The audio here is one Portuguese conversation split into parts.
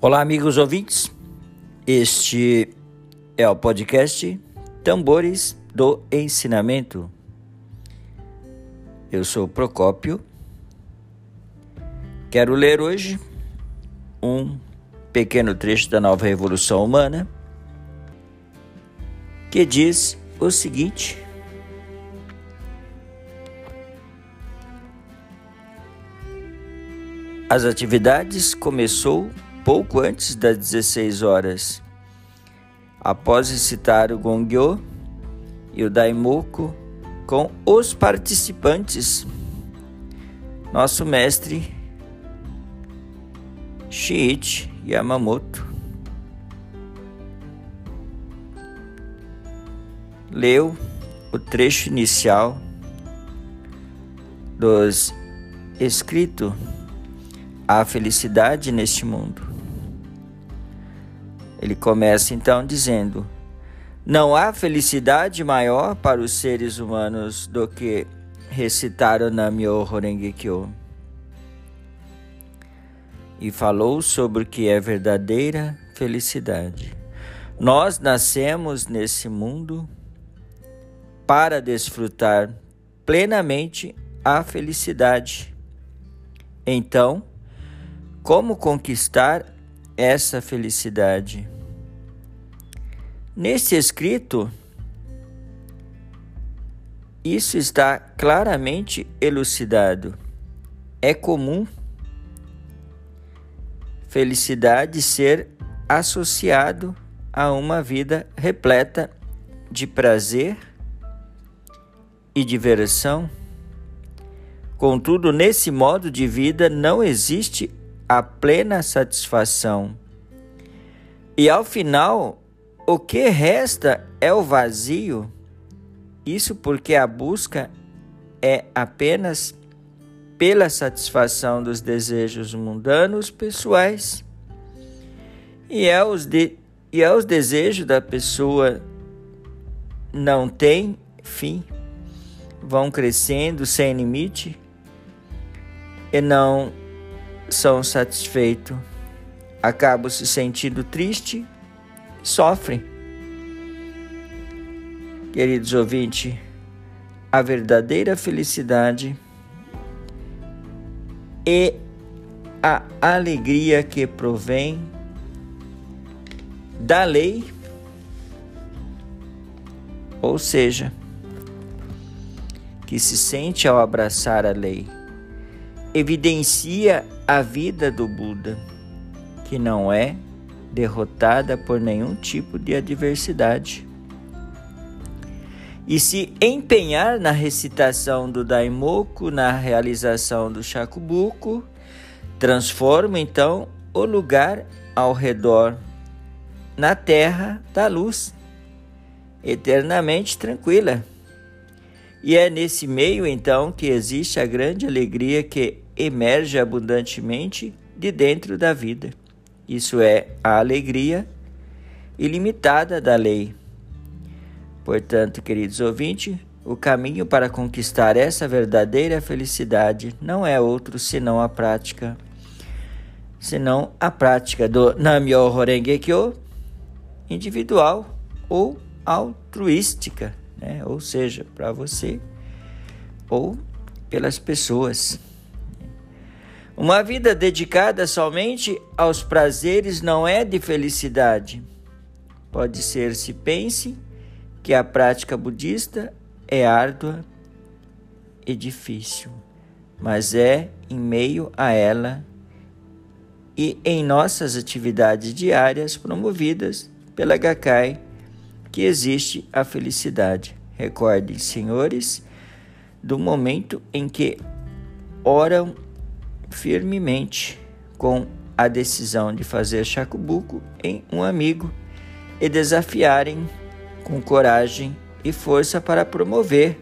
Olá, amigos ouvintes. Este é o podcast Tambores do Ensinamento. Eu sou Procópio. Quero ler hoje um pequeno trecho da Nova Revolução Humana que diz o seguinte: As atividades começou pouco antes das 16 horas. Após recitar o Gongyo e o Daimoku com os participantes, nosso mestre Shiichi Yamamoto leu o trecho inicial dos escrito A Felicidade neste Mundo. Ele começa então dizendo: Não há felicidade maior para os seres humanos do que recitar o Namyo Horengekyo. E falou sobre o que é verdadeira felicidade. Nós nascemos nesse mundo para desfrutar plenamente a felicidade. Então, como conquistar essa felicidade. Nesse escrito, isso está claramente elucidado. É comum felicidade ser associado a uma vida repleta de prazer e diversão. Contudo, nesse modo de vida não existe a plena satisfação. E ao final, o que resta é o vazio. Isso porque a busca é apenas pela satisfação dos desejos mundanos pessoais. E é os, de, e é os desejos da pessoa não têm fim, vão crescendo sem limite e não são satisfeitos, acabam se sentindo triste, sofrem. Queridos ouvintes, a verdadeira felicidade e a alegria que provém da lei, ou seja, que se sente ao abraçar a lei, evidencia a vida do Buda, que não é derrotada por nenhum tipo de adversidade. E se empenhar na recitação do Daimoku, na realização do Shakubuku, transforma então o lugar ao redor na terra da luz, eternamente tranquila. E é nesse meio então que existe a grande alegria que emerge abundantemente de dentro da vida. Isso é a alegria ilimitada da lei. Portanto, queridos ouvintes, o caminho para conquistar essa verdadeira felicidade não é outro senão a prática, senão a prática do Namyo Horengekyo individual ou altruística, né? ou seja, para você ou pelas pessoas. Uma vida dedicada somente aos prazeres não é de felicidade. Pode ser se pense que a prática budista é árdua e difícil, mas é em meio a ela e em nossas atividades diárias promovidas pela Gakkai que existe a felicidade. Recordem, senhores, do momento em que oram firmemente com a decisão de fazer chacubuco em um amigo e desafiarem com coragem e força para promover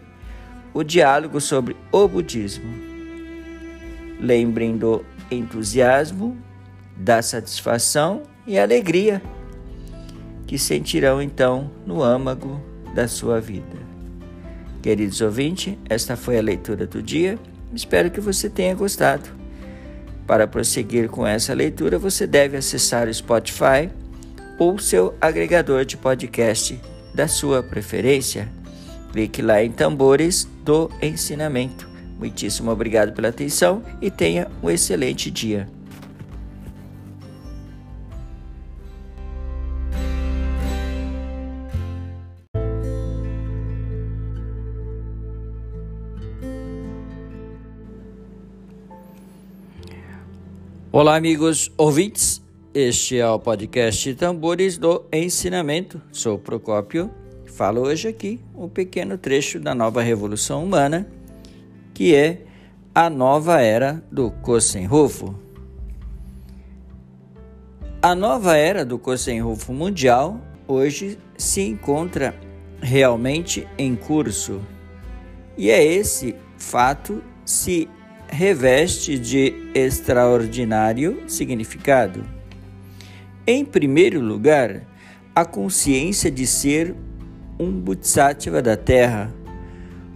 o diálogo sobre o budismo. Lembrem do entusiasmo, da satisfação e alegria que sentirão então no âmago da sua vida. Queridos ouvintes, esta foi a leitura do dia. Espero que você tenha gostado. Para prosseguir com essa leitura, você deve acessar o Spotify ou seu agregador de podcast da sua preferência. Clique lá em Tambores do Ensinamento. Muitíssimo obrigado pela atenção e tenha um excelente dia. Olá, amigos ouvintes. Este é o podcast Tambores do Ensinamento. Sou Procópio. Falo hoje aqui um pequeno trecho da nova revolução humana, que é a nova era do Kosenrufo. A nova era do Kosenrufo mundial hoje se encontra realmente em curso. E é esse fato se reveste de extraordinário significado. Em primeiro lugar, a consciência de ser um Bodhisattva da Terra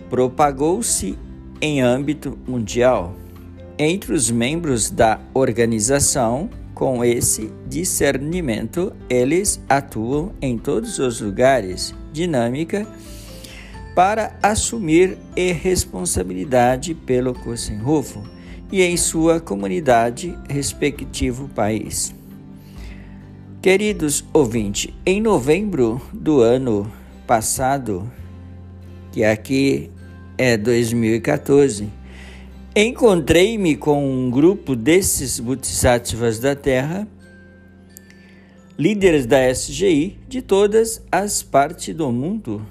propagou-se em âmbito mundial. Entre os membros da organização, com esse discernimento, eles atuam em todos os lugares, dinâmica para assumir a responsabilidade pelo Kosenrufo e em sua comunidade, respectivo país. Queridos ouvintes, em novembro do ano passado, que aqui é 2014, encontrei-me com um grupo desses Bodhisattvas da Terra, líderes da SGI de todas as partes do mundo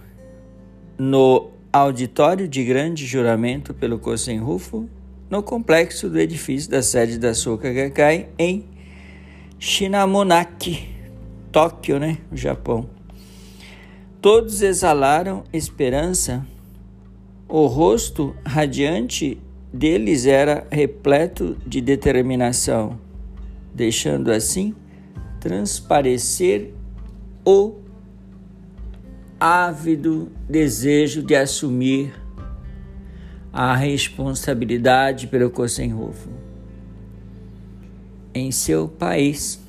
no auditório de grande juramento pelo Kosen Rufo, no complexo do edifício da sede da Soka Gakkai em Shinamonaki, Tóquio, né, o Japão. Todos exalaram esperança. O rosto radiante deles era repleto de determinação, deixando assim transparecer o ávido desejo de assumir a responsabilidade pelo Kosenhofen em seu país,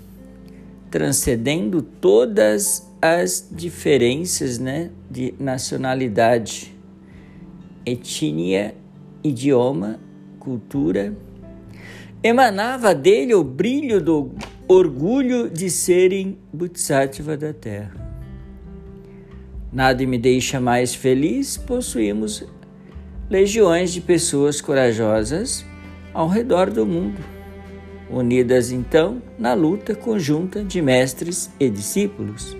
transcendendo todas as diferenças né, de nacionalidade, etnia, idioma, cultura. Emanava dele o brilho do orgulho de serem Bodhisattva da Terra. Nada me deixa mais feliz, possuímos legiões de pessoas corajosas ao redor do mundo, unidas então na luta conjunta de mestres e discípulos.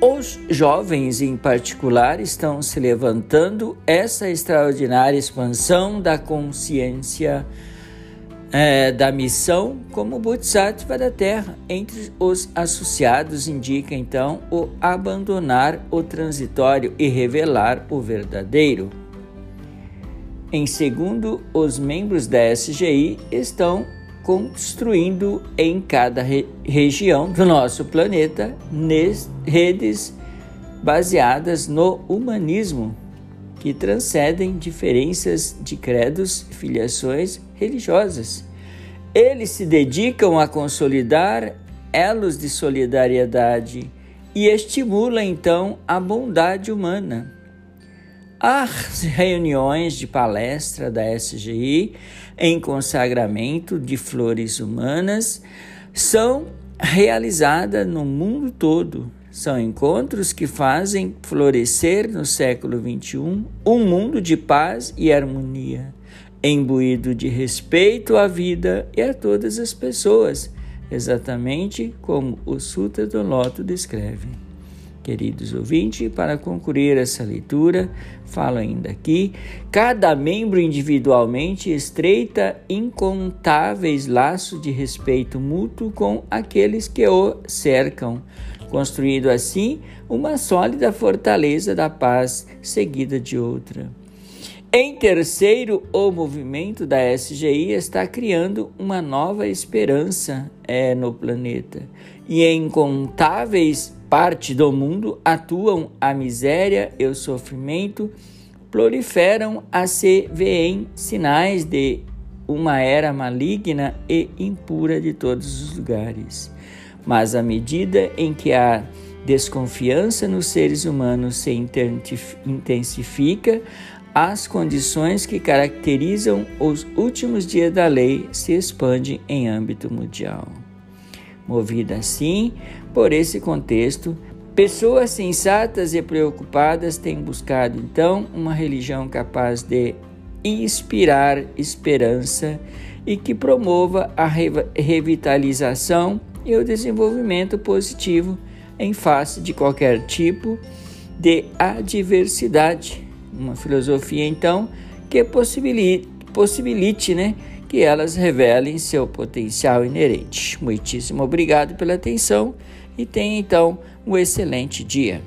Os jovens, em particular, estão se levantando essa extraordinária expansão da consciência é, da missão como Bodhisattva da Terra. Entre os associados indica então o abandonar o transitório e revelar o verdadeiro. Em segundo, os membros da SGI estão construindo em cada re região do nosso planeta redes baseadas no humanismo que transcendem diferenças de credos e filiações religiosas. Eles se dedicam a consolidar elos de solidariedade e estimulam então a bondade humana. As reuniões de palestra da SGI em consagramento de flores humanas. São realizadas no mundo todo. São encontros que fazem florescer no século XXI um mundo de paz e harmonia, imbuído de respeito à vida e a todas as pessoas, exatamente como o Sutra do Loto descreve. Queridos ouvintes, para concluir essa leitura, falo ainda aqui: cada membro individualmente estreita incontáveis laços de respeito mútuo com aqueles que o cercam, construindo assim uma sólida fortaleza da paz seguida de outra. Em terceiro, o movimento da SGI está criando uma nova esperança é, no planeta. E em incontáveis partes do mundo atuam a miséria e o sofrimento, proliferam a se veem sinais de uma era maligna e impura de todos os lugares. Mas à medida em que a desconfiança nos seres humanos se intensifica, as condições que caracterizam os últimos dias da lei se expandem em âmbito mundial. Movida assim por esse contexto, pessoas sensatas e preocupadas têm buscado então uma religião capaz de inspirar esperança e que promova a revitalização e o desenvolvimento positivo em face de qualquer tipo de adversidade. Uma filosofia, então, que possibilite, possibilite né, que elas revelem seu potencial inerente. Muitíssimo obrigado pela atenção e tenha então um excelente dia.